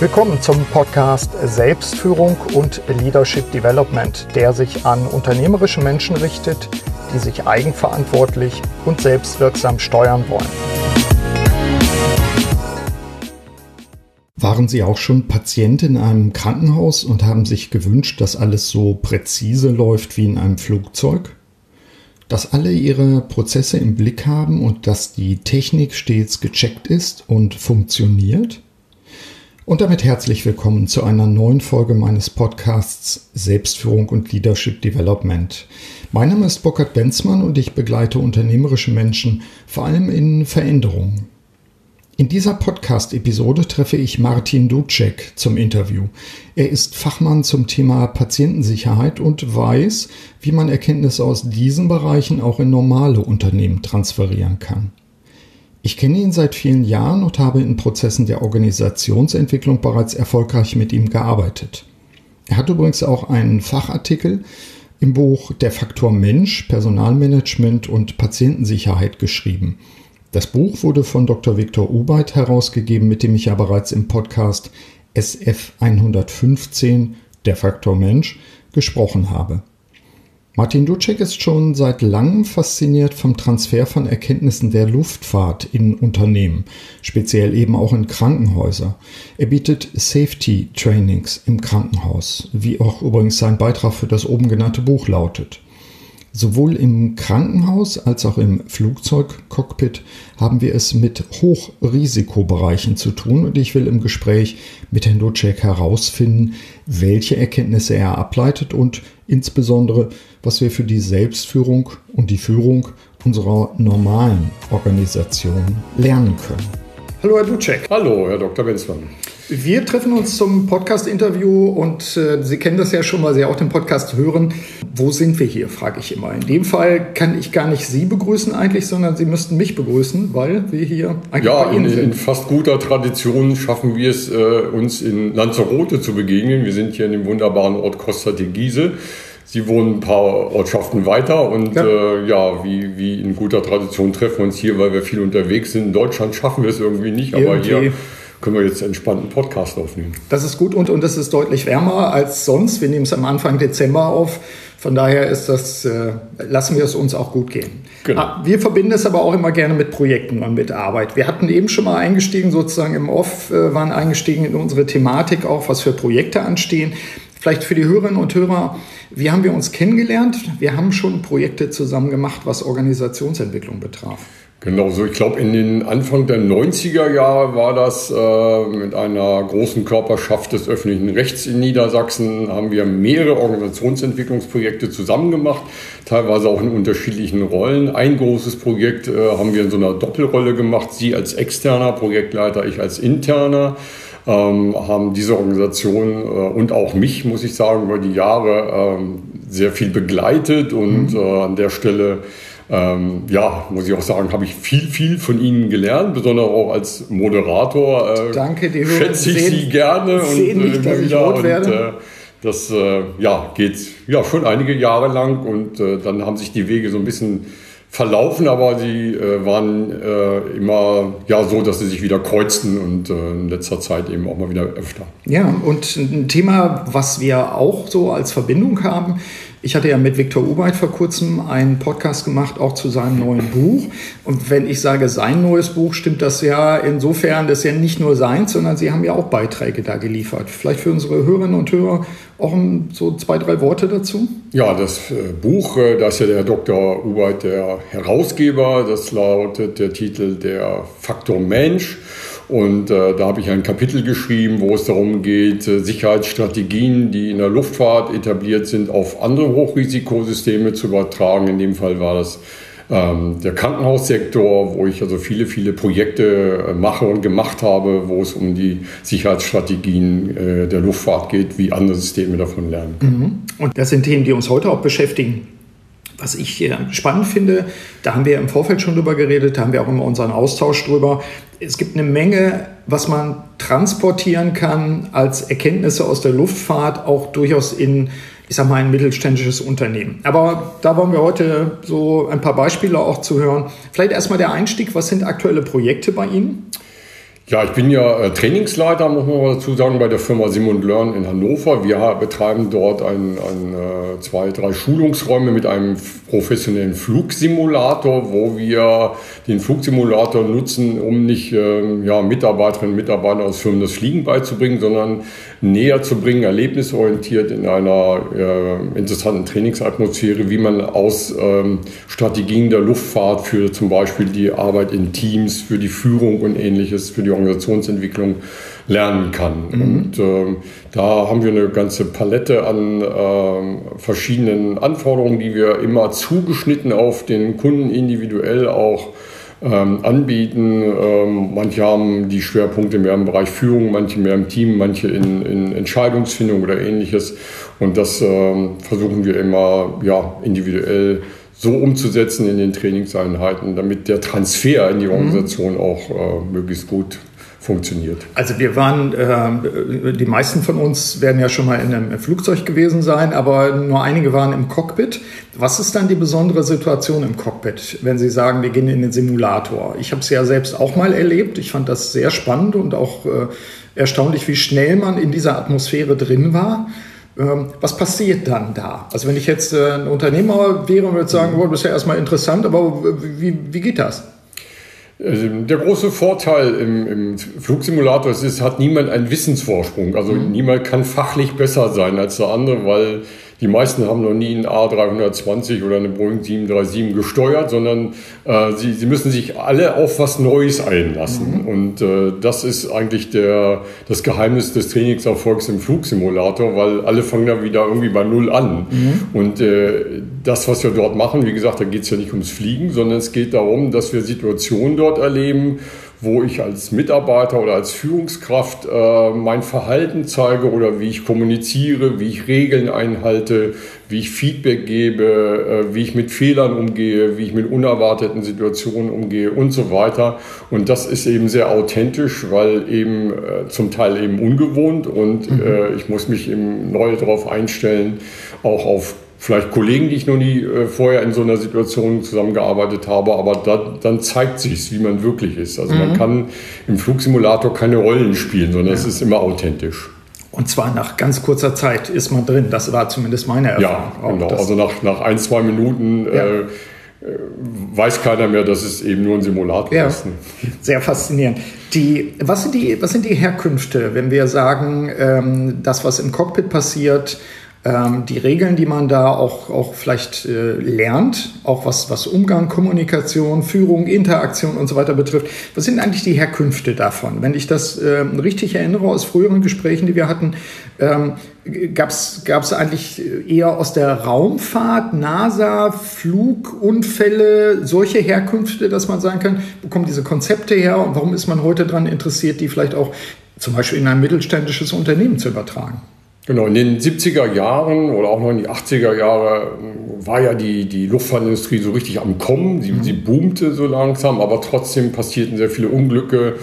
Willkommen zum Podcast Selbstführung und Leadership Development, der sich an unternehmerische Menschen richtet, die sich eigenverantwortlich und selbstwirksam steuern wollen. Waren Sie auch schon Patient in einem Krankenhaus und haben sich gewünscht, dass alles so präzise läuft wie in einem Flugzeug? Dass alle Ihre Prozesse im Blick haben und dass die Technik stets gecheckt ist und funktioniert? Und damit herzlich willkommen zu einer neuen Folge meines Podcasts Selbstführung und Leadership Development. Mein Name ist Burkhard Benzmann und ich begleite unternehmerische Menschen vor allem in Veränderungen. In dieser Podcast-Episode treffe ich Martin Ducek zum Interview. Er ist Fachmann zum Thema Patientensicherheit und weiß, wie man Erkenntnisse aus diesen Bereichen auch in normale Unternehmen transferieren kann. Ich kenne ihn seit vielen Jahren und habe in Prozessen der Organisationsentwicklung bereits erfolgreich mit ihm gearbeitet. Er hat übrigens auch einen Fachartikel im Buch Der Faktor Mensch, Personalmanagement und Patientensicherheit geschrieben. Das Buch wurde von Dr. Viktor Ubeit herausgegeben, mit dem ich ja bereits im Podcast SF 115, Der Faktor Mensch, gesprochen habe. Martin Ducek ist schon seit langem fasziniert vom Transfer von Erkenntnissen der Luftfahrt in Unternehmen, speziell eben auch in Krankenhäuser. Er bietet Safety Trainings im Krankenhaus, wie auch übrigens sein Beitrag für das oben genannte Buch lautet. Sowohl im Krankenhaus als auch im Flugzeugcockpit haben wir es mit Hochrisikobereichen zu tun und ich will im Gespräch mit Herrn Ducek herausfinden, welche Erkenntnisse er ableitet und insbesondere, was wir für die Selbstführung und die Führung unserer normalen Organisation lernen können. Hallo Herr Ducek. Hallo Herr Dr. Benzmann. Wir treffen uns zum Podcast-Interview und äh, Sie kennen das ja schon, weil Sie auch den Podcast hören. Wo sind wir hier, frage ich immer. In dem Fall kann ich gar nicht Sie begrüßen eigentlich, sondern Sie müssten mich begrüßen, weil wir hier eigentlich ja, bei Ihnen in, sind. in fast guter Tradition schaffen wir es, äh, uns in Lanzarote zu begegnen. Wir sind hier in dem wunderbaren Ort Costa de Giese. Sie wohnen ein paar Ortschaften weiter und ja, äh, ja wie, wie in guter Tradition treffen wir uns hier, weil wir viel unterwegs sind. In Deutschland schaffen wir es irgendwie nicht, aber irgendwie. hier können wir jetzt entspannt einen Podcast aufnehmen. Das ist gut und, und es ist deutlich wärmer als sonst. Wir nehmen es am Anfang Dezember auf. Von daher ist das, äh, lassen wir es uns auch gut gehen. Genau. Ah, wir verbinden es aber auch immer gerne mit Projekten und mit Arbeit. Wir hatten eben schon mal eingestiegen, sozusagen im Off, äh, waren eingestiegen in unsere Thematik auch, was für Projekte anstehen. Vielleicht für die Hörerinnen und Hörer, wie haben wir uns kennengelernt? Wir haben schon Projekte zusammen gemacht, was Organisationsentwicklung betraf. Genau so. Ich glaube, in den Anfang der 90er Jahre war das äh, mit einer großen Körperschaft des öffentlichen Rechts in Niedersachsen, haben wir mehrere Organisationsentwicklungsprojekte zusammen gemacht, teilweise auch in unterschiedlichen Rollen. Ein großes Projekt äh, haben wir in so einer Doppelrolle gemacht, Sie als externer Projektleiter, ich als interner. Ähm, haben diese Organisation äh, und auch mich, muss ich sagen, über die Jahre ähm, sehr viel begleitet und mhm. äh, an der Stelle ähm, ja, muss ich auch sagen, habe ich viel, viel von Ihnen gelernt, besonders auch als Moderator. Äh, Danke, die schätze ich sehen, Sie gerne sehen und nicht, äh, dass ich rot werde. Und, äh, das äh, ja, geht ja schon einige Jahre lang und äh, dann haben sich die Wege so ein bisschen verlaufen, aber sie äh, waren immer ja so, dass sie sich wieder kreuzten und in letzter Zeit eben auch mal wieder öfter. Ja, und ein Thema, was wir auch so als Verbindung haben, ich hatte ja mit Viktor Ubeit vor kurzem einen Podcast gemacht, auch zu seinem neuen Buch. Und wenn ich sage sein neues Buch, stimmt das ja insofern, das ist ja nicht nur seins, sondern Sie haben ja auch Beiträge da geliefert. Vielleicht für unsere Hörerinnen und Hörer auch so zwei, drei Worte dazu? Ja, das äh, Buch, äh, da ist ja der Dr. Ubeit der Herausgeber. Das lautet der Titel Der Faktor Mensch. Und äh, da habe ich ein Kapitel geschrieben, wo es darum geht, äh, Sicherheitsstrategien, die in der Luftfahrt etabliert sind, auf andere Hochrisikosysteme zu übertragen. In dem Fall war das ähm, der Krankenhaussektor, wo ich also viele, viele Projekte äh, mache und gemacht habe, wo es um die Sicherheitsstrategien äh, der Luftfahrt geht, wie andere Systeme davon lernen. Mhm. Und das sind Themen, die uns heute auch beschäftigen. Was ich spannend finde, da haben wir im Vorfeld schon drüber geredet, da haben wir auch immer unseren Austausch drüber. Es gibt eine Menge, was man transportieren kann als Erkenntnisse aus der Luftfahrt, auch durchaus in, ich sag mal, ein mittelständisches Unternehmen. Aber da wollen wir heute so ein paar Beispiele auch zu hören. Vielleicht erstmal der Einstieg. Was sind aktuelle Projekte bei Ihnen? Ja, ich bin ja äh, Trainingsleiter, muss man dazu sagen, bei der Firma Simon Learn in Hannover. Wir betreiben dort ein, ein, äh, zwei, drei Schulungsräume mit einem professionellen Flugsimulator, wo wir den Flugsimulator nutzen, um nicht ähm, ja, Mitarbeiterinnen und Mitarbeitern aus Firmen das Fliegen beizubringen, sondern näher zu bringen, erlebnisorientiert in einer äh, interessanten Trainingsatmosphäre, wie man aus ähm, Strategien der Luftfahrt für zum Beispiel die Arbeit in Teams, für die Führung und ähnliches, für die Organisationsentwicklung lernen kann. Mhm. Und ähm, da haben wir eine ganze Palette an ähm, verschiedenen Anforderungen, die wir immer zugeschnitten auf den Kunden individuell auch ähm, anbieten. Ähm, manche haben die Schwerpunkte mehr im Bereich Führung, manche mehr im Team, manche in, in Entscheidungsfindung oder ähnliches. Und das ähm, versuchen wir immer ja, individuell so umzusetzen in den Trainingseinheiten, damit der Transfer in die mhm. Organisation auch äh, möglichst gut funktioniert. Also wir waren, äh, die meisten von uns werden ja schon mal in einem Flugzeug gewesen sein, aber nur einige waren im Cockpit. Was ist dann die besondere Situation im Cockpit, wenn Sie sagen, wir gehen in den Simulator? Ich habe es ja selbst auch mal erlebt. Ich fand das sehr spannend und auch äh, erstaunlich, wie schnell man in dieser Atmosphäre drin war. Ähm, was passiert dann da? Also wenn ich jetzt äh, ein Unternehmer wäre und würde sagen, oh, das ist ja erstmal interessant, aber wie, wie geht das? Also der große Vorteil im, im Flugsimulator ist, es hat niemand einen Wissensvorsprung. Also mhm. niemand kann fachlich besser sein als der andere, weil die meisten haben noch nie einen A320 oder eine Boeing 737 gesteuert, sondern äh, sie, sie müssen sich alle auf was Neues einlassen. Mhm. Und äh, das ist eigentlich der, das Geheimnis des Trainingserfolgs im Flugsimulator, weil alle fangen da wieder irgendwie bei Null an. Mhm. Und äh, das, was wir dort machen, wie gesagt, da geht es ja nicht ums Fliegen, sondern es geht darum, dass wir Situationen dort erleben, wo ich als Mitarbeiter oder als Führungskraft äh, mein Verhalten zeige oder wie ich kommuniziere, wie ich Regeln einhalte, wie ich Feedback gebe, äh, wie ich mit Fehlern umgehe, wie ich mit unerwarteten Situationen umgehe und so weiter. Und das ist eben sehr authentisch, weil eben äh, zum Teil eben ungewohnt und mhm. Äh, ich muss mich eben neu darauf einstellen, auch auf vielleicht Kollegen, die ich noch nie äh, vorher in so einer Situation zusammengearbeitet habe, aber da, dann zeigt sich wie man wirklich ist. Also mhm. man kann im Flugsimulator keine Rollen spielen, sondern ja. es ist immer authentisch. Und zwar nach ganz kurzer Zeit ist man drin. Das war zumindest meine Erfahrung. Ja, genau. Also nach, nach ein, zwei Minuten ja. äh, weiß keiner mehr, dass es eben nur ein Simulator ja, ist. Sehr faszinierend. Die, was, sind die, was sind die Herkünfte, wenn wir sagen, ähm, das, was im Cockpit passiert, ähm, die Regeln, die man da auch, auch vielleicht äh, lernt, auch was, was Umgang, Kommunikation, Führung, Interaktion und so weiter betrifft. Was sind eigentlich die Herkünfte davon? Wenn ich das äh, richtig erinnere aus früheren Gesprächen, die wir hatten, ähm, gab es eigentlich eher aus der Raumfahrt, NASA, Flugunfälle, solche Herkünfte, dass man sagen kann, wo kommen diese Konzepte her und warum ist man heute daran interessiert, die vielleicht auch zum Beispiel in ein mittelständisches Unternehmen zu übertragen? Genau, in den 70er Jahren oder auch noch in die 80er Jahre war ja die, die Luftfahrtindustrie so richtig am Kommen. Sie, mhm. sie boomte so langsam, aber trotzdem passierten sehr viele Unglücke.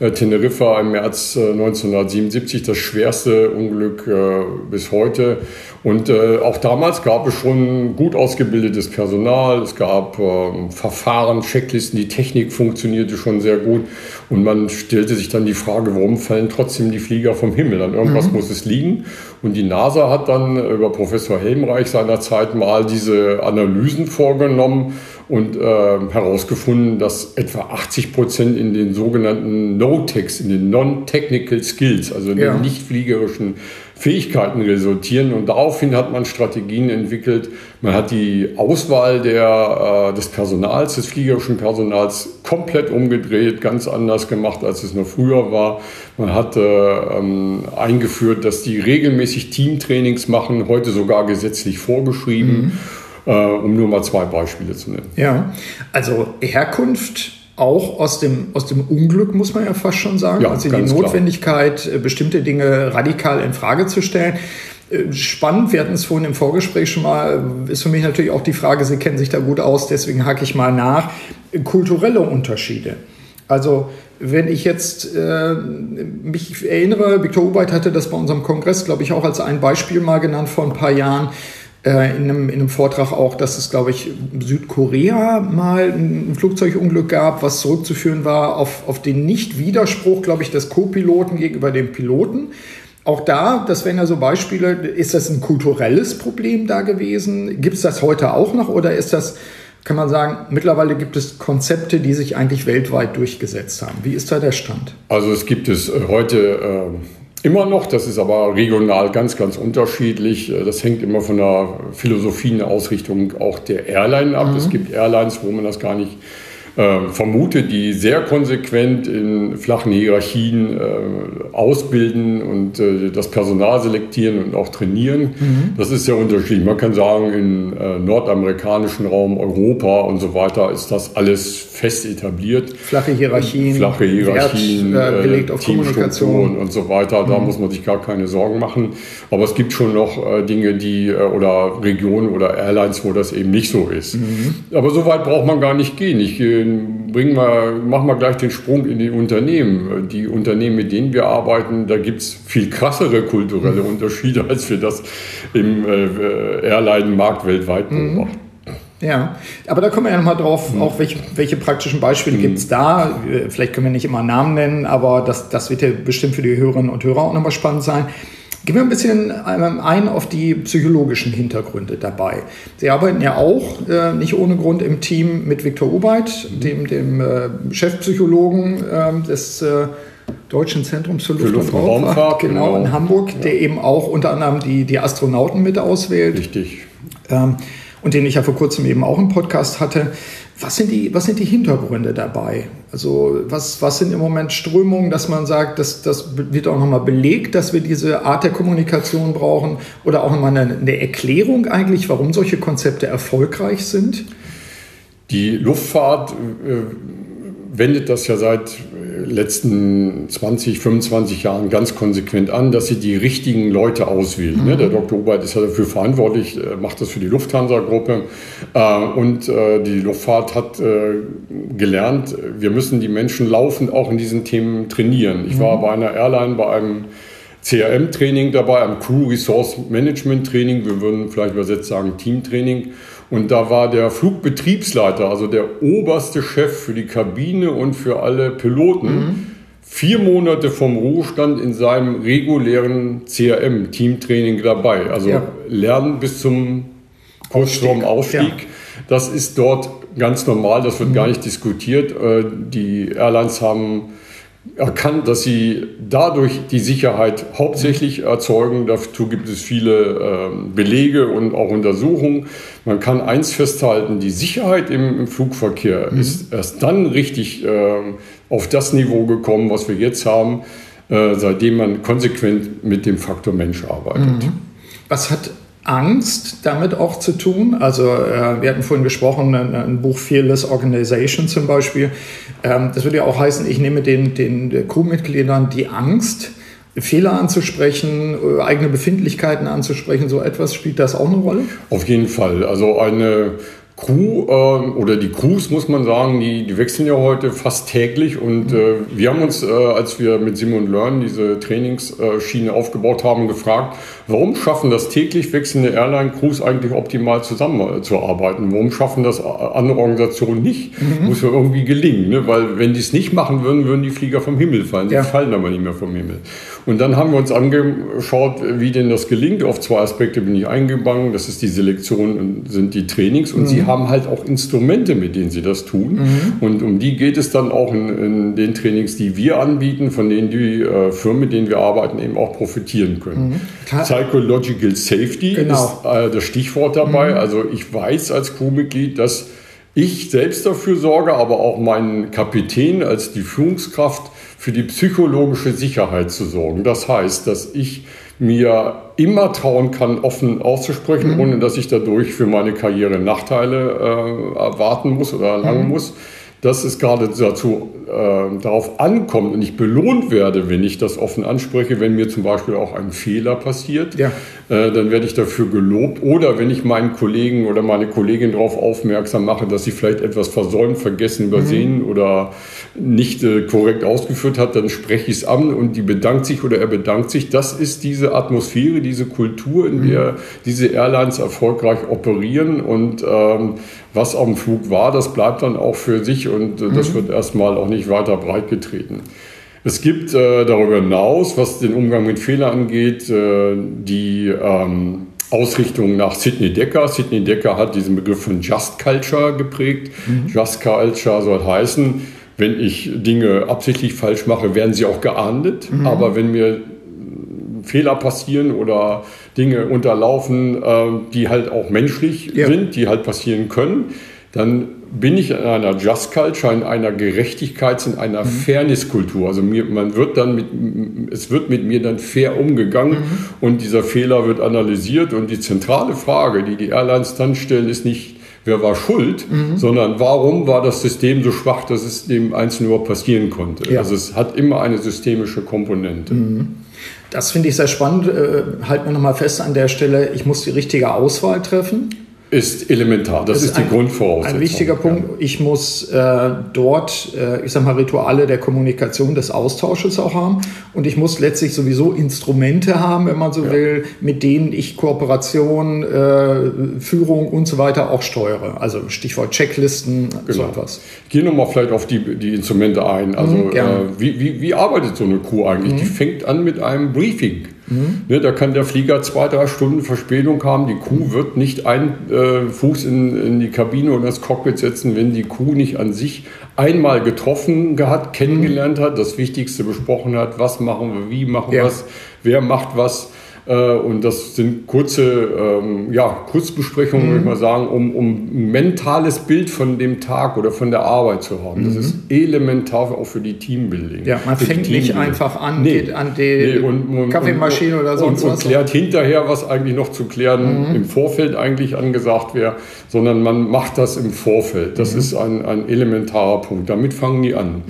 Äh, Teneriffa im März 1977, äh, das schwerste Unglück äh, bis heute. Und auch damals gab es schon gut ausgebildetes Personal, es gab ähm, Verfahren, Checklisten, die Technik funktionierte schon sehr gut. Und man stellte sich dann die Frage, warum fallen trotzdem die Flieger vom Himmel? An irgendwas mhm. muss es liegen. Und die NASA hat dann über Professor Helmreich seinerzeit mal diese Analysen vorgenommen und äh, herausgefunden, dass etwa 80 Prozent in den sogenannten No-Techs, in den Non-Technical Skills, also in ja. den nicht fliegerischen Fähigkeiten resultieren. Und daraufhin hat man Strategien entwickelt. Man hat die Auswahl der, äh, des Personals, des fliegerischen Personals komplett umgedreht, ganz anders gemacht, als es noch früher war. Man hat äh, ähm, eingeführt, dass die regelmäßig Teamtrainings machen, heute sogar gesetzlich vorgeschrieben. Mhm. Äh, um nur mal zwei Beispiele zu nennen. Ja, also Herkunft auch aus dem, aus dem Unglück, muss man ja fast schon sagen. Ja, also die Notwendigkeit, klar. Äh, bestimmte Dinge radikal in Frage zu stellen. Äh, spannend, wir hatten es vorhin im Vorgespräch schon mal, ist für mich natürlich auch die Frage, Sie kennen sich da gut aus, deswegen hake ich mal nach, kulturelle Unterschiede. Also wenn ich jetzt äh, mich erinnere, Viktor Ubeit hatte das bei unserem Kongress, glaube ich, auch als ein Beispiel mal genannt vor ein paar Jahren, äh, in, einem, in einem Vortrag auch, dass es, glaube ich, Südkorea mal ein Flugzeugunglück gab, was zurückzuführen war auf, auf den Nicht-Widerspruch, glaube ich, des Co-Piloten gegenüber dem Piloten. Auch da, das wären ja so Beispiele, ist das ein kulturelles Problem da gewesen? Gibt es das heute auch noch oder ist das, kann man sagen, mittlerweile gibt es Konzepte, die sich eigentlich weltweit durchgesetzt haben? Wie ist da der Stand? Also es gibt es heute äh, immer noch, das ist aber regional ganz, ganz unterschiedlich. Äh, das hängt immer von der Philosophie, der Ausrichtung auch der Airline ab. Mhm. Es gibt Airlines, wo man das gar nicht äh, vermute, die sehr konsequent in flachen Hierarchien äh, ausbilden und äh, das Personal selektieren und auch trainieren. Mhm. Das ist sehr unterschiedlich. Man kann sagen, im äh, nordamerikanischen Raum, Europa und so weiter ist das alles fest etabliert. Flache Hierarchien, flache Hierarchien, Wert, äh, gelegt auf Kommunikation und so weiter. Da mhm. muss man sich gar keine Sorgen machen. Aber es gibt schon noch äh, Dinge, die oder Regionen oder Airlines, wo das eben nicht so ist. Mhm. Aber so weit braucht man gar nicht gehen. Ich bringen wir, machen wir gleich den Sprung in die Unternehmen. Die Unternehmen, mit denen wir arbeiten, da gibt es viel krassere kulturelle Unterschiede, als wir das im äh, Airline-Markt weltweit mhm. beobachten. Ja, aber da kommen wir ja nochmal drauf, mhm. auch welche, welche praktischen Beispiele mhm. gibt es da. Vielleicht können wir nicht immer Namen nennen, aber das, das wird ja bestimmt für die Hörerinnen und Hörer auch nochmal spannend sein. Gehen wir ein bisschen ähm, ein auf die psychologischen Hintergründe dabei. Sie arbeiten ja auch äh, nicht ohne Grund im Team mit Viktor Obeit, mhm. dem, dem äh, Chefpsychologen äh, des Deutschen Zentrums für Luft, Luft und Raumfahrt, Raumfahrt genau, genau, in Hamburg, ja. der eben auch unter anderem die, die Astronauten mit auswählt. Richtig. Ähm, und den ich ja vor kurzem eben auch im Podcast hatte. Was sind die, was sind die Hintergründe dabei? Also was, was sind im Moment Strömungen, dass man sagt, dass, das wird auch nochmal belegt, dass wir diese Art der Kommunikation brauchen oder auch nochmal eine, eine Erklärung eigentlich, warum solche Konzepte erfolgreich sind? Die Luftfahrt äh, wendet das ja seit letzten 20, 25 Jahren ganz konsequent an, dass sie die richtigen Leute auswählen. Ne? Mhm. Der Dr. Obert ist ja dafür verantwortlich, äh, macht das für die Lufthansa-Gruppe. Äh, und äh, die Luftfahrt hat gelernt, wir müssen die Menschen laufend auch in diesen Themen trainieren. Ich war mhm. bei einer Airline, bei einem CRM-Training dabei, einem Crew Resource Management Training, wir würden vielleicht übersetzt sagen Teamtraining. Und da war der Flugbetriebsleiter, also der oberste Chef für die Kabine und für alle Piloten, mhm. vier Monate vom Ruhestand in seinem regulären CRM-Teamtraining dabei. Also ja. lernen bis zum kurz vorm Aufstieg. Ja. Das ist dort ganz normal, das wird mhm. gar nicht diskutiert. Äh, die Airlines haben erkannt, dass sie dadurch die Sicherheit hauptsächlich erzeugen. Dazu gibt es viele äh, Belege und auch Untersuchungen. Man kann eins festhalten, die Sicherheit im, Flugverkehr mhm. ist erst dann richtig äh, auf das Niveau gekommen, was wir jetzt haben, äh, seitdem man konsequent mit dem Faktor Mensch arbeitet. Mhm. Was hat Angst damit auch zu tun. Also äh, wir hatten vorhin gesprochen, ein, ein, Buch Fearless Organization zum Beispiel. Ähm, das würde ja auch heißen, ich nehme den, den Crewmitgliedern die Angst, Fehler anzusprechen, äh, eigene Befindlichkeiten anzusprechen, so etwas, spielt das auch eine Rolle? Auf jeden Fall. Also eine Crew äh, oder die Crews, muss man sagen, die, die wechseln ja heute fast täglich. Und äh, wir haben uns, äh, als wir mit Simon Learn diese Trainingsschiene aufgebaut haben, gefragt, warum schaffen das täglich wechselnde Airline-Crews eigentlich optimal zusammenzuarbeiten? Warum schaffen das andere Organisationen nicht? Mhm. Muss ja irgendwie gelingen, ne? weil wenn die es nicht machen würden, würden die Flieger vom Himmel fallen. Die ja. fallen aber nicht mehr vom Himmel. Und dann haben wir uns angeschaut, wie denn das gelingt. Auf zwei Aspekte bin ich eingegangen. Das ist die Selektion und sind die Trainings. Und mhm. sie haben halt auch Instrumente, mit denen sie das tun. Mhm. Und um die geht es dann auch in, in, den Trainings, die wir anbieten, von denen die äh, Firmen, mit denen wir arbeiten, eben auch profitieren können. Mhm. Psychological Safety genau. ist äh, das Stichwort dabei. Mhm. Also ich weiß als Crewmitglied, dass ich selbst dafür sorge, aber auch mein Kapitän als die Führungskraft für die psychologische Sicherheit zu sorgen. Das heißt, dass ich mir immer trauen kann, offen auszusprechen, mhm. ohne dass ich dadurch für meine Karriere Nachteile äh, erwarten muss oder erlangen mhm. muss. Das ist gerade dazu darauf ankommt und ich belohnt werde, wenn ich das offen anspreche, wenn mir zum Beispiel auch ein Fehler passiert, ja. äh, dann werde ich dafür gelobt. Oder wenn ich meinen Kollegen oder meine Kollegin darauf aufmerksam mache, dass sie vielleicht etwas versäumt, vergessen, übersehen mhm. oder nicht äh, korrekt ausgeführt hat, dann spreche ich es an und die bedankt sich oder er bedankt sich. Das ist diese Atmosphäre, diese Kultur, in mhm. der diese Airlines erfolgreich operieren und ähm, was am Flug war, das bleibt dann auch für sich und äh, das mhm. wird erstmal auch nicht weiter breitgetreten. Es gibt äh, darüber hinaus, was den Umgang mit Fehlern angeht, äh, die ähm, Ausrichtung nach Sidney Decker. Sidney Decker hat diesen Begriff von Just Culture geprägt. Mhm. Just Culture soll heißen, wenn ich Dinge absichtlich falsch mache, werden sie auch geahndet. Mhm. Aber wenn mir Fehler passieren oder Dinge unterlaufen, äh, die halt auch menschlich ja. sind, die halt passieren können, dann bin ich in einer Just Culture, in einer Gerechtigkeits-, in einer mhm. Fairness-Kultur. Also mir, man wird dann mit, es wird mit mir dann fair umgegangen mhm. und dieser Fehler wird analysiert und die zentrale Frage, die die Airlines dann stellen, ist nicht, wer war schuld, mhm. sondern warum war das System so schwach, dass es dem Einzelnen überhaupt passieren konnte. Ja. Also es hat immer eine systemische Komponente. Mhm. Das finde ich sehr spannend. Äh, halten wir nochmal fest an der Stelle, ich muss die richtige Auswahl treffen ist elementar. Das, das ist, ist, die ein, Grundvoraussetzung. Ein wichtiger Punkt. Ich muss äh, dort, äh, ich sag mal, Rituale der Kommunikation, des Austausches auch haben. Und ich muss letztlich sowieso Instrumente haben, wenn man so ja. will, mit denen ich Kooperation, äh, Führung und so weiter auch steuere. Also Stichwort Checklisten, genau. so etwas. Gehe nochmal vielleicht auf die, die Instrumente ein. Also mhm, äh, wie, wie, wie arbeitet so eine Kuh eigentlich? Mhm. Die fängt an mit einem Briefing. Mhm. Ne, da kann der Flieger zwei, drei Stunden Verspätung haben. Die Kuh wird nicht einen äh, Fuß in, in, die Kabine oder das Cockpit setzen, wenn die Kuh nicht an sich einmal getroffen hat, kennengelernt hat, das Wichtigste besprochen hat, was machen wir, wie machen wir ja. was, wer macht was. Äh, und das sind kurze ähm, ja, Kurzbesprechungen, mhm. würde ich mal sagen, um, um ein mentales Bild von dem Tag oder von der Arbeit zu haben. Das mhm. ist elementar auch für die Teambuilding. Ja, man fängt nicht einfach an, nee. geht an die nee, und, und, Kaffeemaschine und, oder sonst und, was. Und klärt hinterher, was eigentlich noch zu klären mhm. im Vorfeld eigentlich angesagt wäre, sondern man macht das im Vorfeld. Das mhm. ist ein, ein elementarer Punkt. Damit fangen die an.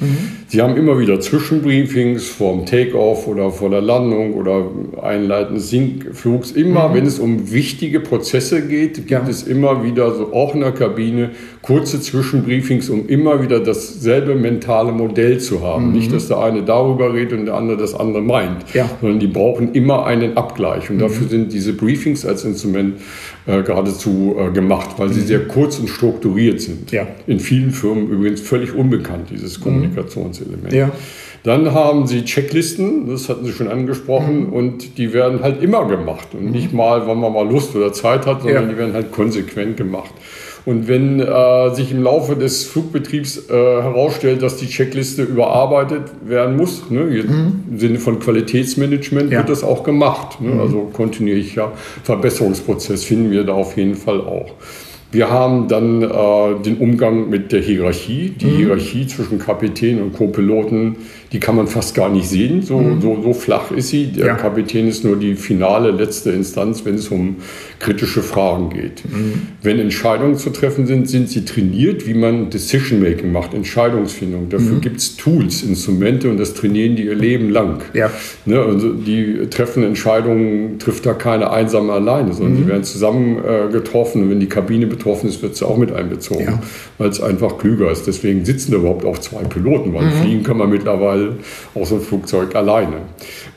Sie haben immer wieder Zwischenbriefings vorm Takeoff oder vor der Landung oder einleitendes Sinkflugs. Immer, mhm. wenn es um wichtige Prozesse geht, gibt ja. es immer wieder so auch in der Kabine kurze Zwischenbriefings, um immer wieder dasselbe mentale Modell zu haben. Mhm. Nicht, dass der eine darüber redet und der andere das andere meint, ja. sondern die brauchen immer einen Abgleich. Und mhm. dafür sind diese Briefings als Instrument äh, geradezu äh, gemacht, weil sie mhm. sehr kurz und strukturiert sind. Ja. In vielen Firmen übrigens völlig unbekannt, dieses mhm. Kommunikationselement. Ja. Dann haben sie Checklisten, das hatten Sie schon angesprochen, mhm. und die werden halt immer gemacht und mhm. nicht mal, wann man mal Lust oder Zeit hat, sondern ja. die werden halt konsequent gemacht. Und wenn äh, sich im Laufe des Flugbetriebs äh, herausstellt, dass die Checkliste überarbeitet werden muss, ne, mhm. im Sinne von Qualitätsmanagement, ja. wird das auch gemacht. Ne? Mhm. Also kontinuierlicher Verbesserungsprozess finden wir da auf jeden Fall auch. Wir haben dann äh, den Umgang mit der Hierarchie. Die mhm. Hierarchie zwischen Kapitän und Co-Piloten die kann man fast gar nicht sehen. So, mhm. so, so flach ist sie. Der ja. Kapitän ist nur die finale, letzte Instanz, wenn es um kritische Fragen geht. Mhm. Wenn Entscheidungen zu treffen sind, sind sie trainiert, wie man Decision-Making macht, Entscheidungsfindung. Dafür mhm. gibt es Tools, Instrumente und das trainieren die ihr Leben lang. Ja. Ne, also die treffen Entscheidungen, trifft da keine einsame alleine, sondern die mhm. werden zusammen äh, getroffen. Und wenn die Kabine betroffen ist, wird sie auch mit einbezogen, ja. weil es einfach klüger ist. Deswegen sitzen da überhaupt auch zwei Piloten, weil mhm. fliegen kann man mittlerweile Fall aus dem Flugzeug alleine.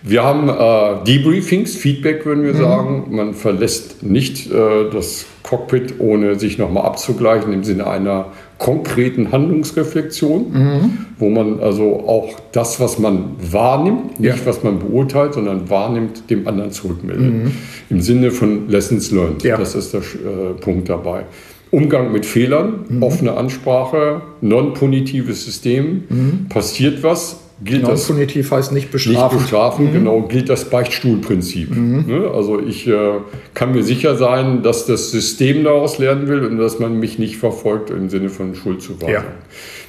Wir haben äh, Debriefings, Feedback würden wir mhm. sagen. Man verlässt nicht äh, das Cockpit, ohne sich nochmal abzugleichen im Sinne einer konkreten Handlungsreflexion, mhm. wo man also auch das, was man wahrnimmt, nicht ja. was man beurteilt, sondern wahrnimmt, dem anderen zurückmeldet. Mhm. Im Sinne von Lessons Learned. Ja. Das ist der äh, Punkt dabei. Umgang mit Fehlern, mhm. offene Ansprache, non-punitives System. Mhm. Passiert was, gilt das punitiv heißt nicht bestrafen. Nicht bestrafen, mhm. genau, gilt das Beichtstuhlprinzip. Mhm. Ne? Also ich äh, kann mir sicher sein, dass das System daraus lernen will und dass man mich nicht verfolgt im Sinne von Schuldzuweisung. Ja.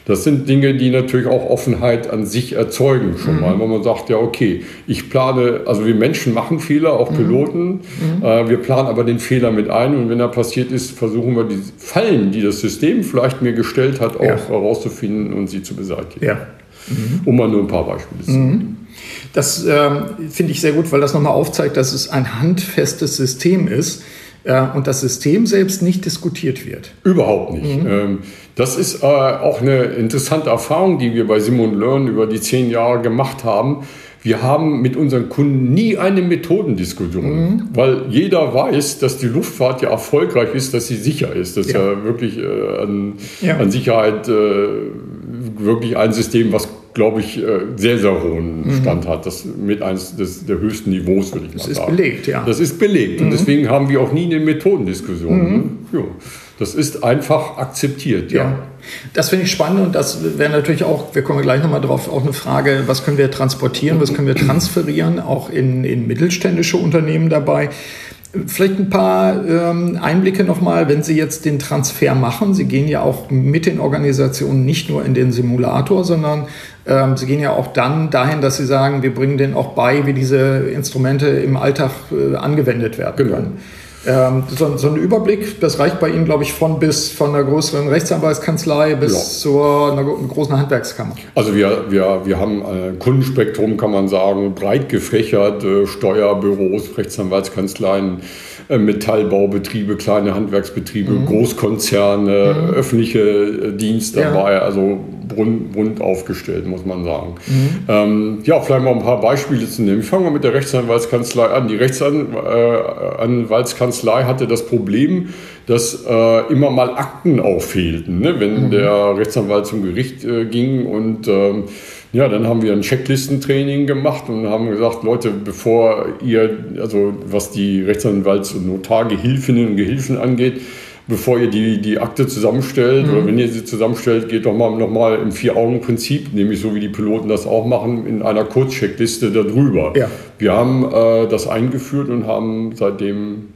Das sind Dinge, die natürlich auch Offenheit an sich erzeugen schon mhm. mal, wo man sagt, ja okay, ich plane, also wir Menschen machen Fehler, auch mhm. Piloten, mhm. äh, wir planen aber den Fehler mit ein und wenn er passiert ist, versuchen wir die Fallen, die das System vielleicht mir gestellt hat, auch ja. herauszufinden und sie zu beseitigen. Ja. Mhm. Um mal nur ein paar Beispiele zu nennen. Mhm. Das ähm, finde ich sehr gut, weil das nochmal aufzeigt, dass es ein handfestes System ist äh, und das System selbst nicht diskutiert wird. Überhaupt nicht. Mhm. Ähm, das ist äh, auch eine interessante Erfahrung, die wir bei Simon Learn über die zehn Jahre gemacht haben. Wir haben mit unseren Kunden nie eine Methodendiskussion, mhm. weil jeder weiß, dass die Luftfahrt ja erfolgreich ist, dass sie sicher ist. Das ja. ja wirklich äh, an, ja. an, Sicherheit äh, wirklich ein System, was glaube ich, äh, sehr, sehr hohen mhm. Stand hat. Das mit eines des, der höchsten Niveaus, würde ich mal sagen. Das ist belegt, ja. Das ist belegt. Mhm. Und deswegen haben wir auch nie eine Methodendiskussion. Mhm. Ne? Ja. Das ist einfach akzeptiert, ja. ja. Das finde ich spannend und das wäre natürlich auch, wir kommen gleich nochmal drauf, auch eine Frage, was können wir transportieren, was können wir transferieren, auch in, in mittelständische Unternehmen dabei. Vielleicht ein paar ähm, Einblicke nochmal, wenn Sie jetzt den Transfer machen. Sie gehen ja auch mit den Organisationen nicht nur in den Simulator, sondern ähm, Sie gehen ja auch dann dahin, dass Sie sagen, wir bringen denen auch bei, wie diese Instrumente im Alltag äh, angewendet werden genau. können. Ähm, so, so, ein Überblick, das reicht bei Ihnen, glaube ich, von bis von einer größeren Rechtsanwaltskanzlei bis ja. zur einer großen Handwerkskammer. Also wir, wir, wir haben ein Kundenspektrum, kann man sagen, breit gefächert, äh, Steuerbüros, Rechtsanwaltskanzleien, äh, Metallbaubetriebe, kleine Handwerksbetriebe, mhm. Großkonzerne, mhm. öffentliche äh, Dienste dabei, ja. also bunt, aufgestellt, muss man sagen. Mhm. Ähm, ja, vielleicht mal ein paar Beispiele zu nehmen. Ich fange mal mit der Rechtsanwaltskanzlei an. Die Rechtsanwaltskanzlei hatte das Problem, dass äh, immer mal Akten auffehlten, ne? wenn mhm. der Rechtsanwalt zum Gericht äh, ging und ähm, ja, dann haben wir ein Checklistentraining gemacht und haben gesagt, Leute, bevor ihr, also was die Rechtsanwalts- und Notargehilfinnen und Gehilfen angeht, bevor ihr die, die Akte zusammenstellt mhm. oder wenn ihr sie zusammenstellt, geht doch mal nochmal im Vier-Augen-Prinzip, nämlich so wie die Piloten das auch machen, in einer Kurzcheckliste darüber. Ja. Wir haben äh, das eingeführt und haben seitdem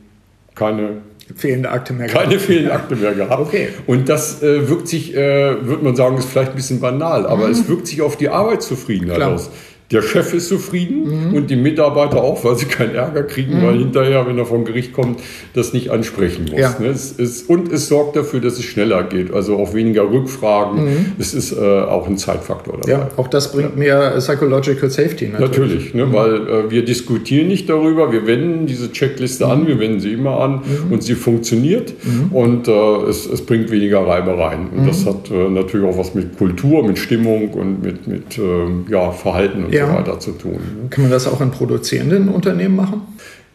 keine fehlende Akte mehr gehabt. Keine fehlende Akte mehr gehabt. Okay. Und das äh, wirkt sich, äh, würde man sagen, ist vielleicht ein bisschen banal, aber mhm. es wirkt sich auf die Arbeitszufriedenheit Klar. aus. Der Chef ist zufrieden mhm. und die Mitarbeiter auch, weil sie keinen Ärger kriegen, mhm. weil hinterher, wenn er vom Gericht kommt, das nicht ansprechen muss. Ja. Ne? Es ist, und es sorgt dafür, dass es schneller geht, also auch weniger Rückfragen. Mhm. Es ist äh, auch ein Zeitfaktor dabei. Ja, auch das bringt ja. mehr Psychological Safety natürlich. Natürlich, ne? Mhm. weil äh, wir diskutieren nicht darüber, wir wenden diese Checkliste an, mhm. wir wenden sie immer an mhm. und sie funktioniert und äh, es, es, bringt weniger Reibereien. Und das hat äh, natürlich auch was mit Kultur, mit Stimmung und mit, mit ähm, ja, Verhalten und ja. So weiter zu tun. Kann man das auch in produzierenden Unternehmen machen?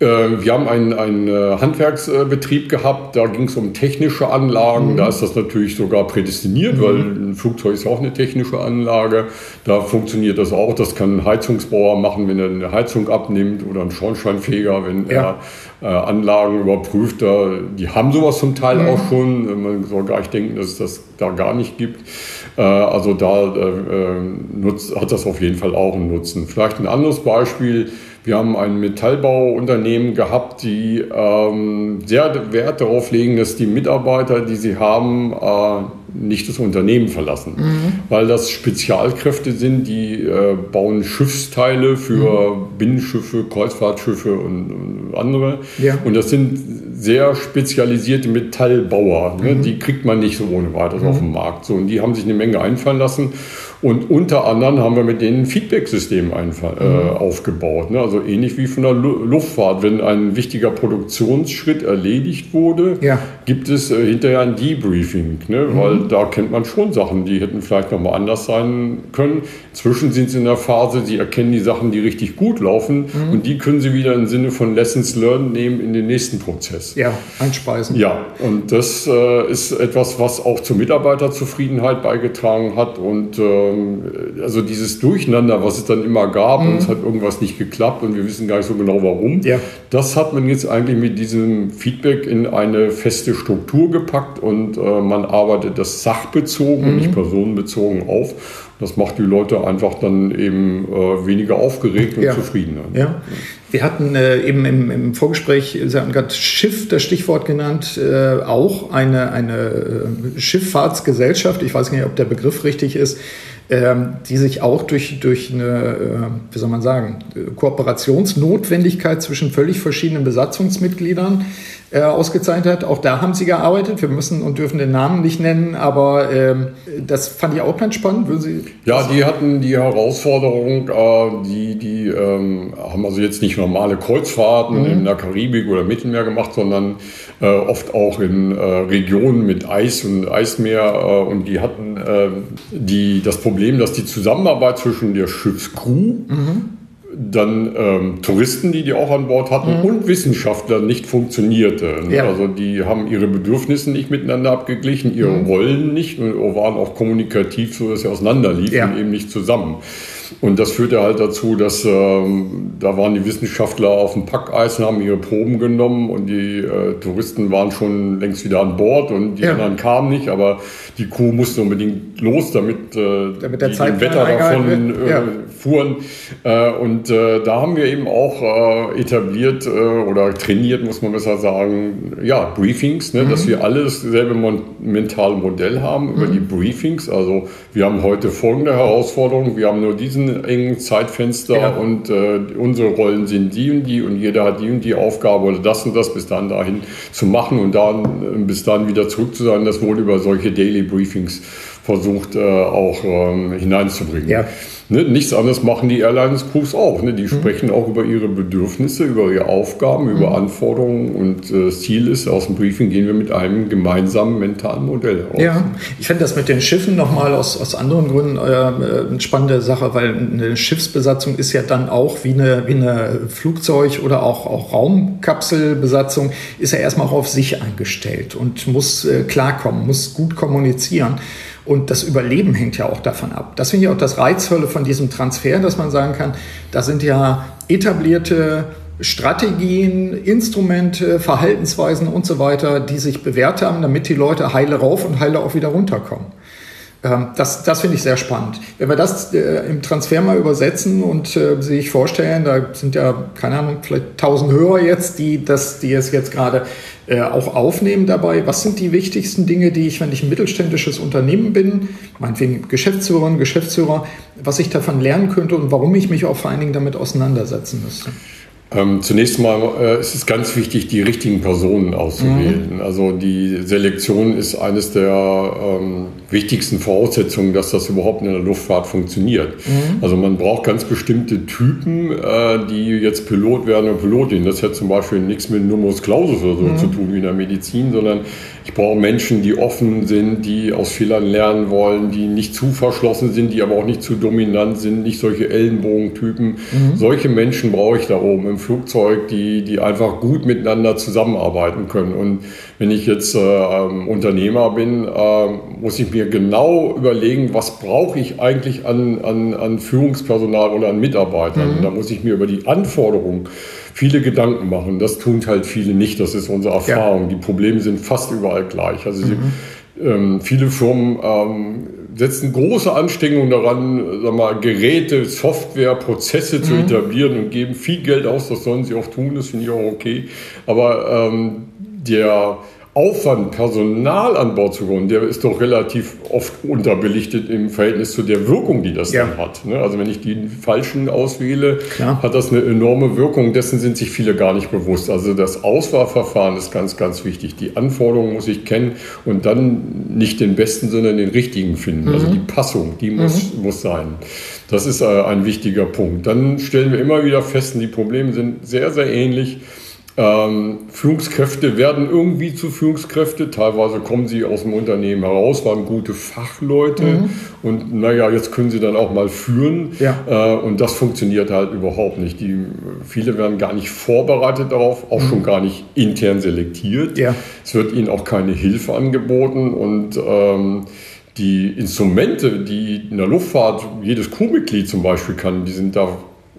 Äh, wir haben einen, einen äh, Handwerksbetrieb gehabt, da ging es um technische Anlagen. Mhm. Da ist das natürlich sogar prädestiniert, mhm. weil ein Flugzeug ist auch eine technische Anlage. Da funktioniert das auch. Das kann ein Heizungsbauer machen, wenn er eine Heizung abnimmt oder ein Schornsteinfeger, wenn ja. er äh, Anlagen überprüft. Da, die haben sowas zum Teil mhm. auch schon. Man soll gar nicht denken, dass es das da gar nicht gibt. Äh, also da äh, äh, nutzt, hat das auf jeden Fall auch einen Nutzen. Vielleicht ein anderes Beispiel. Wir haben ein Metallbauunternehmen gehabt, die ähm, sehr Wert darauf legen, dass die Mitarbeiter, die sie haben, nicht das Unternehmen verlassen, mhm. weil das Spezialkräfte sind, die äh, bauen Schiffsteile für mhm. Binnenschiffe, Kreuzfahrtschiffe und, und andere. Ja. Und das sind sehr spezialisierte Metallbauer. Ne? Mhm. Die kriegt man nicht so ohne weiteres auf dem Markt. So, und die haben sich eine Menge einfallen lassen. Und unter anderem haben wir mit denen ein Feedback-System äh, mhm. aufgebaut. Ne? Also ähnlich wie von der Lu Luftfahrt. Wenn ein wichtiger Produktionsschritt erledigt wurde, ja. gibt es äh, hinterher ein Debriefing. Ne? Mhm. Weil da kennt man schon Sachen, die hätten vielleicht nochmal anders sein können. Inzwischen sind sie in der Phase, sie erkennen die Sachen, die richtig gut laufen. Mhm. Und die können sie wieder im Sinne von Lessons Learned nehmen in den nächsten Prozess. Ja, einspeisen. Ja, und das äh, ist etwas, was auch zur Mitarbeiterzufriedenheit beigetragen hat. Und äh, ähm, also dieses Durcheinander, was es dann immer gab mhm. und es hat irgendwas nicht geklappt und wir wissen gar nicht so genau warum, ja. das hat man jetzt eigentlich mit diesem Feedback in eine feste Struktur gepackt und äh, man arbeitet das sachbezogen mhm. nicht personenbezogen auf. Das macht die Leute einfach dann eben äh, weniger aufgeregt und ja. zufriedener. Ja. Wir hatten äh, eben im, im, Vorgespräch, Sie hatten gerade Schiff, das Stichwort genannt, äh, auch eine, eine äh, Schifffahrtsgesellschaft, ich weiß nicht, ob der Begriff richtig ist, ähm, die sich auch durch, durch eine, äh, wie soll man sagen, Kooperationsnotwendigkeit zwischen völlig verschiedenen Besatzungsmitgliedern äh, ausgezeichnet hat. Auch da haben sie gearbeitet. Wir müssen und dürfen den Namen nicht nennen, aber ähm, das fand ich auch ganz spannend. Würden Sie ja, die hatten die Herausforderung, äh, die, die ähm, haben also jetzt nicht normale Kreuzfahrten mhm. in der Karibik oder Mittelmeer gemacht, sondern äh, oft auch in äh, Regionen mit Eis und Eismeer. Äh, und die hatten äh, die, das Problem, dass die Zusammenarbeit zwischen der Schiffscrew mhm dann ähm, Touristen, die die auch an Bord hatten, mhm. und Wissenschaftler nicht funktionierte. Ja. Also die haben ihre Bedürfnisse nicht miteinander abgeglichen, ihre mhm. Rollen nicht und waren auch kommunikativ so, dass sie auseinanderliefen, ja. eben nicht zusammen. Und das führte halt dazu, dass ähm, da waren die Wissenschaftler auf dem Packeis und haben ihre Proben genommen und die äh, Touristen waren schon längst wieder an Bord und die ja. anderen kamen nicht, aber die Kuh musste unbedingt los, damit, äh, damit der die, die Wetter davon äh, ja. fuhren. Äh, und äh, da haben wir eben auch äh, etabliert oder trainiert, muss man besser sagen, ja, Briefings, ne, mhm. dass wir alle dasselbe mentale Modell haben über mhm. die Briefings. Also wir haben heute folgende Herausforderung, wir haben nur diesen diesen engen Zeitfenster ja. und äh, unsere Rollen sind die und die und jeder hat die und die Aufgabe oder das und das bis dann dahin zu machen und dann äh, bis dann wieder zurück zu sein. Das wurde über solche Daily Briefings versucht äh, auch ähm, hineinzubringen. Ja. Ne, nichts anderes machen die Airlines-Crews auch. Ne? Die mhm. sprechen auch über ihre Bedürfnisse, über ihre Aufgaben, über mhm. Anforderungen und äh, Ziel ist, aus dem Briefing gehen wir mit einem gemeinsamen mentalen Modell raus. Ja, ich finde das mit den Schiffen nochmal aus, aus anderen Gründen äh, eine spannende Sache, weil eine Schiffsbesatzung ist ja dann auch wie eine, wie eine Flugzeug- oder auch, auch Raumkapselbesatzung, ist ja erstmal auch auf sich eingestellt und muss äh, klarkommen, muss gut kommunizieren. Und das Überleben hängt ja auch davon ab. Das finde ich auch das Reizvolle von diesem Transfer, dass man sagen kann, da sind ja etablierte Strategien, Instrumente, Verhaltensweisen und so weiter, die sich bewährt haben, damit die Leute heile rauf und heile auch wieder runterkommen. Ähm, das, das finde ich sehr spannend. Wenn wir das äh, im Transfer mal übersetzen und äh, sich vorstellen, da sind ja, keine Ahnung, vielleicht 1000 Hörer jetzt, die, das, die es jetzt gerade äh, auch aufnehmen dabei. Was sind die wichtigsten Dinge, die ich, wenn ich ein mittelständisches Unternehmen bin, meinetwegen Geschäftsführerin, Geschäftsführer, was ich davon lernen könnte und warum ich mich auch vor allen Dingen damit auseinandersetzen müsste? Ähm, zunächst mal äh, ist es ganz wichtig, die richtigen Personen auszuwählen. Mhm. Also die Selektion ist eines der ähm, wichtigsten Voraussetzungen, dass das überhaupt in der Luftfahrt funktioniert. Mhm. Also man braucht ganz bestimmte Typen, äh, die jetzt Pilot werden und Pilotin. Das hat zum Beispiel nichts mit Numerus Clausus oder so mhm. zu tun wie in der Medizin, sondern ich brauche Menschen, die offen sind, die aus Fehlern lernen wollen, die nicht zu verschlossen sind, die aber auch nicht zu dominant sind, nicht solche Ellenbogentypen. Mhm. Solche Menschen brauche ich da oben im Flugzeug, die, die einfach gut miteinander zusammenarbeiten können. Und wenn ich jetzt äh, ähm, Unternehmer bin, äh, muss ich mir genau überlegen, was brauche ich eigentlich an, an, an Führungspersonal oder an Mitarbeitern. Mhm. Da muss ich mir über die Anforderungen viele Gedanken machen. Das tun halt viele nicht. Das ist unsere Erfahrung. Ja. Die Probleme sind fast überall gleich. Also mhm. sie, ähm, viele Firmen ähm, setzen große Anstrengungen daran, sag mal, Geräte, Software, Prozesse mhm. zu etablieren und geben viel Geld aus. Das sollen sie auch tun. Das finde ich auch okay. Aber ähm, der Aufwand, Personal an Bord zu holen, der ist doch relativ oft unterbelichtet im Verhältnis zu der Wirkung, die das ja. dann hat. Ne? Also wenn ich die falschen auswähle, Klar. hat das eine enorme Wirkung. Dessen sind sich viele gar nicht bewusst. Also das Auswahlverfahren ist ganz, ganz wichtig. Die Anforderungen muss ich kennen und dann nicht den besten, sondern den richtigen finden. Also mhm. Also die Passung, die muss, mhm. muss sein. Das ist äh, ein wichtiger Punkt. Dann stellen wir immer wieder fest, die Probleme sind sehr, sehr ähnlich. Ähm, Führungskräfte werden irgendwie zu Führungskräfte. Teilweise kommen sie aus dem Unternehmen heraus, waren gute Fachleute mhm. und naja, jetzt können sie dann auch mal führen. Ja. Äh, und das funktioniert halt überhaupt nicht. Die, viele werden gar nicht vorbereitet darauf, auch mhm. schon gar nicht intern selektiert. Ja. Es wird ihnen auch keine Hilfe angeboten und ähm, die Instrumente, die in der Luftfahrt jedes Crewmitglied zum Beispiel kann, die sind da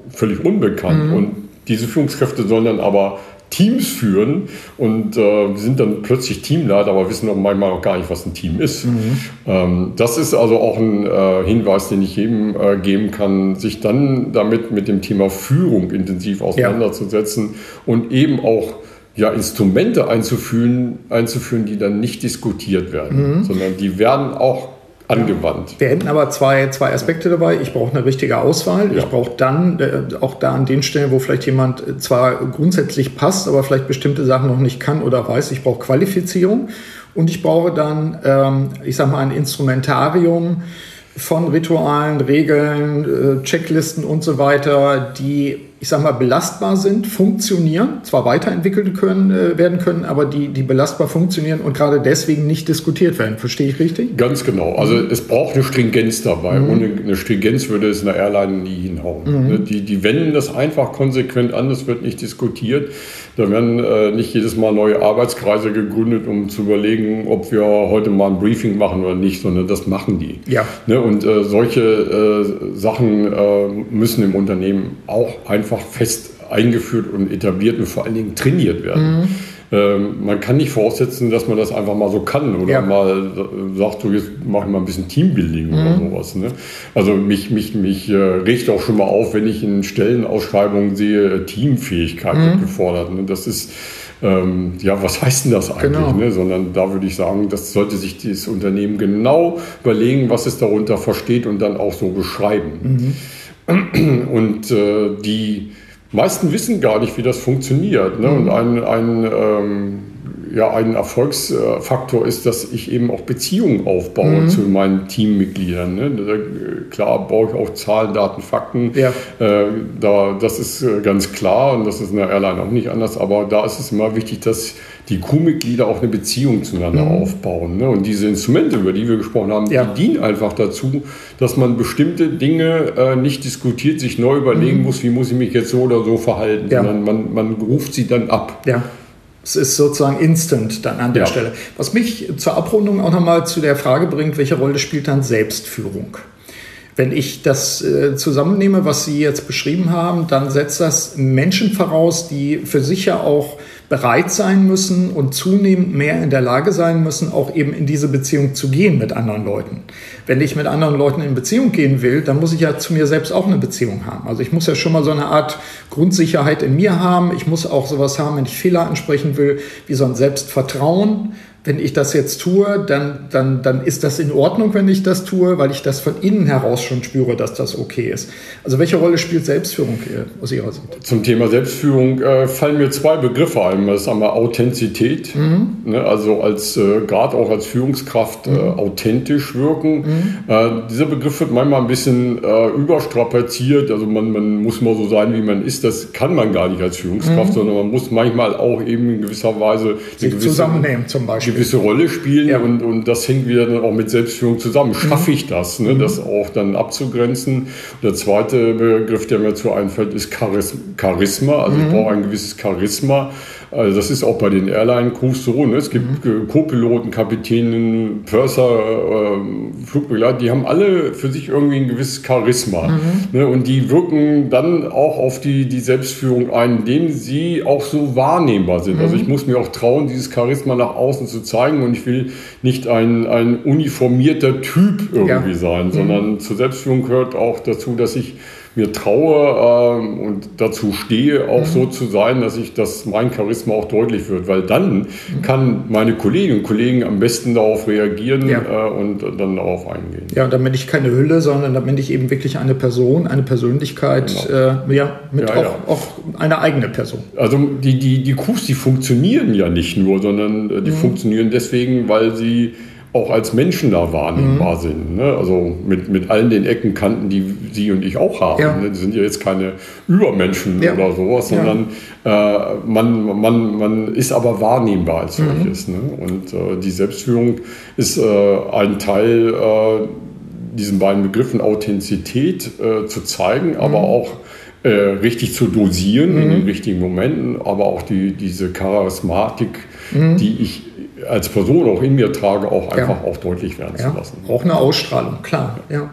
völlig unbekannt. Mhm. Und diese Führungskräfte sollen dann aber Teams führen und äh, sind dann plötzlich Teamleiter, aber wissen manchmal auch gar nicht, was ein Team ist. Mhm. Ähm, das ist also auch ein äh, Hinweis, den ich jedem äh, geben kann, sich dann damit mit dem Thema Führung intensiv auseinanderzusetzen ja. und eben auch ja, Instrumente einzuführen, einzuführen, die dann nicht diskutiert werden, mhm. sondern die werden auch angewandt. Wir hätten aber zwei, zwei Aspekte dabei. Ich brauche eine richtige Auswahl. Ja. Ich brauche dann äh, auch da an den Stellen, wo vielleicht jemand äh, zwar grundsätzlich passt, aber vielleicht bestimmte Sachen noch nicht kann oder weiß, ich brauche Qualifizierung. Und ich brauche dann, ähm, ich sage mal, ein Instrumentarium, von Ritualen, Regeln, äh, Checklisten und so weiter, die, ich sag mal, belastbar sind, funktionieren, zwar weiterentwickelt können, äh, werden können, aber die, die belastbar funktionieren und gerade deswegen nicht diskutiert werden. Verstehe ich richtig? Ganz genau. Also es braucht eine Stringenz dabei. Mhm. Ohne eine Stringenz würde es in der Airline nie hinhauen. Mhm. Ne, die, die wenden das einfach konsequent an, das wird nicht diskutiert. Da werden äh, nicht jedes Mal neue Arbeitskreise gegründet, um zu überlegen, ob wir heute mal ein Briefing machen oder nicht, sondern das machen die. Ja. Ne? Und äh, solche äh, Sachen äh, müssen im Unternehmen auch einfach fest eingeführt und etabliert und vor allen Dingen trainiert werden. Mhm. Ähm, man kann nicht voraussetzen, dass man das einfach mal so kann oder ja. mal sagt, so jetzt mache ich mal ein bisschen Teambuilding mhm. oder sowas. Ne? Also mich, mich, mich äh, regt auch schon mal auf, wenn ich in Stellenausschreibungen sehe, Teamfähigkeit mhm. wird gefordert. Ne? Das ist ähm, ja, was heißt denn das eigentlich? Genau. Ne? Sondern da würde ich sagen, das sollte sich dieses Unternehmen genau überlegen, was es darunter versteht und dann auch so beschreiben. Mhm. Und äh, die meisten wissen gar nicht, wie das funktioniert. Ne? Mhm. Und ein, ein, ähm, ja, ein Erfolgsfaktor ist, dass ich eben auch Beziehungen aufbaue mhm. zu meinen Teammitgliedern. Ne? Klar baue ich auch Zahlen, Daten, Fakten. Ja. Äh, da, das ist äh, ganz klar und das ist in der Airline auch nicht anders. Aber da ist es immer wichtig, dass die Crewmitglieder auch eine Beziehung zueinander mhm. aufbauen. Ne? Und diese Instrumente, über die wir gesprochen haben, ja. die dienen einfach dazu, dass man bestimmte Dinge äh, nicht diskutiert, sich neu überlegen mhm. muss, wie muss ich mich jetzt so oder so verhalten, ja. sondern man, man ruft sie dann ab. Ja. Es ist sozusagen instant dann an der ja. Stelle. Was mich zur Abrundung auch nochmal zu der Frage bringt, welche Rolle spielt dann Selbstführung? Wenn ich das äh, zusammennehme, was Sie jetzt beschrieben haben, dann setzt das Menschen voraus, die für sich ja auch bereit sein müssen und zunehmend mehr in der Lage sein müssen, auch eben in diese Beziehung zu gehen mit anderen Leuten. Wenn ich mit anderen Leuten in Beziehung gehen will, dann muss ich ja zu mir selbst auch eine Beziehung haben. Also ich muss ja schon mal so eine Art Grundsicherheit in mir haben. Ich muss auch sowas haben, wenn ich Fehler ansprechen will, wie so ein Selbstvertrauen wenn ich das jetzt tue, dann, dann, dann ist das in Ordnung, wenn ich das tue, weil ich das von innen heraus schon spüre, dass das okay ist. Also welche Rolle spielt Selbstführung aus Ihrer Sicht? Zum Thema Selbstführung äh, fallen mir zwei Begriffe ein. Das ist einmal Authentizität, mhm. ne, also als äh, gerade auch als Führungskraft äh, mhm. äh, authentisch wirken. Mhm. Äh, dieser Begriff wird manchmal ein bisschen äh, überstrapaziert. Also man, man muss mal so sein, wie man ist. Das kann man gar nicht als Führungskraft, mhm. sondern man muss manchmal auch eben in gewisser Weise sich gewisse, zusammennehmen zum Beispiel gewisse Rolle spielen ja. und, und das hängt wieder dann auch mit Selbstführung zusammen. Schaffe mhm. ich das, ne, mhm. das auch dann abzugrenzen? Der zweite Begriff, der mir dazu einfällt, ist Charisma. Also mhm. ich brauche ein gewisses Charisma also das ist auch bei den Airline-Crews so. Ne? Es gibt mhm. Co-Piloten, Kapitänen, Purser, äh, Flugbegleiter, die haben alle für sich irgendwie ein gewisses Charisma. Mhm. Ne? Und die wirken dann auch auf die, die Selbstführung ein, indem sie auch so wahrnehmbar sind. Also mhm. Also ich muss mir auch trauen, dieses Charisma nach außen zu zeigen und ich will nicht ein, ein uniformierter Typ irgendwie ja. sein, sondern mhm. zur Selbstführung gehört auch dazu, dass ich mir traue ähm, und dazu stehe, auch mhm. so zu sein, dass ich, dass mein Charisma auch deutlich wird, weil dann kann meine Kolleginnen und Kollegen am besten darauf reagieren ja. äh, und dann darauf eingehen. Ja, bin ich keine Hülle, sondern dann bin ich eben wirklich eine Person, eine Persönlichkeit, genau. äh, ja, mit ja, auch, ja. auch eine eigene Person. Also die, die, die Crews, die funktionieren ja nicht nur, sondern äh, die mhm. funktionieren deswegen, weil sie auch als Menschen da wahrnehmbar mhm. sind. Ne? Also mit, mit allen den Ecken, Kanten, die Sie und ich auch haben. Ja. Ne? Die sind ja jetzt keine Übermenschen ja. oder sowas, sondern ja. äh, man, man, man ist aber wahrnehmbar als mhm. solches. Mhm. Ne? Und äh, die Selbstführung ist äh, ein Teil äh, diesen beiden Begriffen Authentizität äh, zu zeigen, aber mhm. auch äh, richtig zu dosieren in den mhm. richtigen Momenten, aber auch die, diese Charismatik, mhm. die ich als Person auch in mir trage, auch einfach ja. auch deutlich werden ja. zu lassen. Auch eine Ausstrahlung, klar. Ja.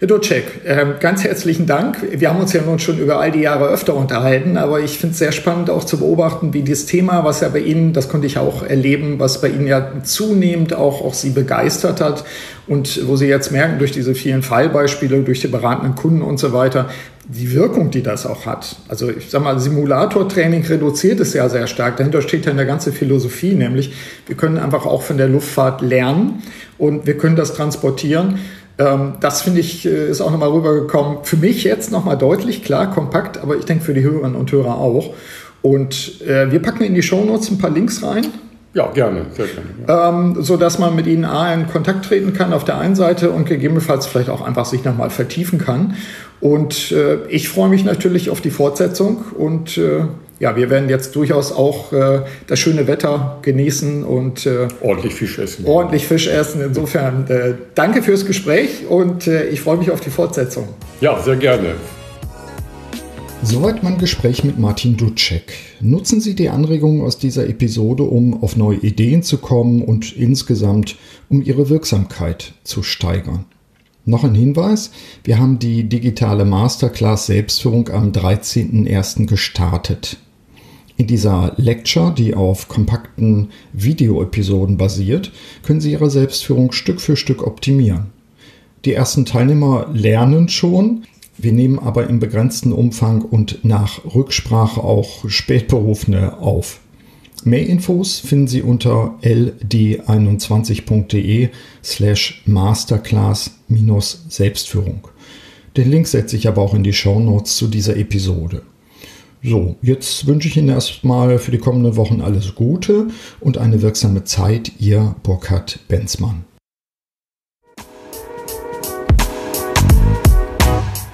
Herr Ducek, ähm, ganz herzlichen Dank. Wir haben uns ja nun schon über all die Jahre öfter unterhalten, aber ich finde es sehr spannend auch zu beobachten, wie dieses Thema, was ja bei Ihnen, das konnte ich auch erleben, was bei Ihnen ja zunehmend auch, auch Sie begeistert hat und wo Sie jetzt merken, durch diese vielen Fallbeispiele, durch die beratenden Kunden und so weiter, die Wirkung, die das auch hat. Also ich sage mal, Simulatortraining reduziert es ja sehr stark. Dahinter steht ja eine ganze Philosophie, nämlich wir können einfach auch von der Luftfahrt lernen und wir können das transportieren. Ähm, das finde ich, äh, ist auch nochmal rübergekommen. Für mich jetzt nochmal deutlich, klar, kompakt, aber ich denke für die Hörerinnen und Hörer auch. Und äh, wir packen in die Shownotes ein paar Links rein. Ja, gerne, sehr gerne. Ähm, so dass man mit ihnen A in Kontakt treten kann auf der einen Seite und gegebenenfalls vielleicht auch einfach sich nochmal vertiefen kann. Und äh, ich freue mich natürlich auf die Fortsetzung und äh, ja, wir werden jetzt durchaus auch äh, das schöne Wetter genießen und äh, ordentlich Fisch essen. Ordentlich Fisch essen. Insofern äh, danke fürs Gespräch und äh, ich freue mich auf die Fortsetzung. Ja, sehr gerne. Soweit mein Gespräch mit Martin Dutschek. Nutzen Sie die Anregungen aus dieser Episode, um auf neue Ideen zu kommen und insgesamt um Ihre Wirksamkeit zu steigern. Noch ein Hinweis, wir haben die digitale Masterclass Selbstführung am 13.01. gestartet. In dieser Lecture, die auf kompakten Videoepisoden basiert, können Sie Ihre Selbstführung Stück für Stück optimieren. Die ersten Teilnehmer lernen schon, wir nehmen aber im begrenzten Umfang und nach Rücksprache auch Spätberufene auf. Mehr Infos finden Sie unter ld21.de slash masterclass-selbstführung. Den Link setze ich aber auch in die Show Notes zu dieser Episode. So, jetzt wünsche ich Ihnen erstmal für die kommenden Wochen alles Gute und eine wirksame Zeit. Ihr Burkhard Benzmann.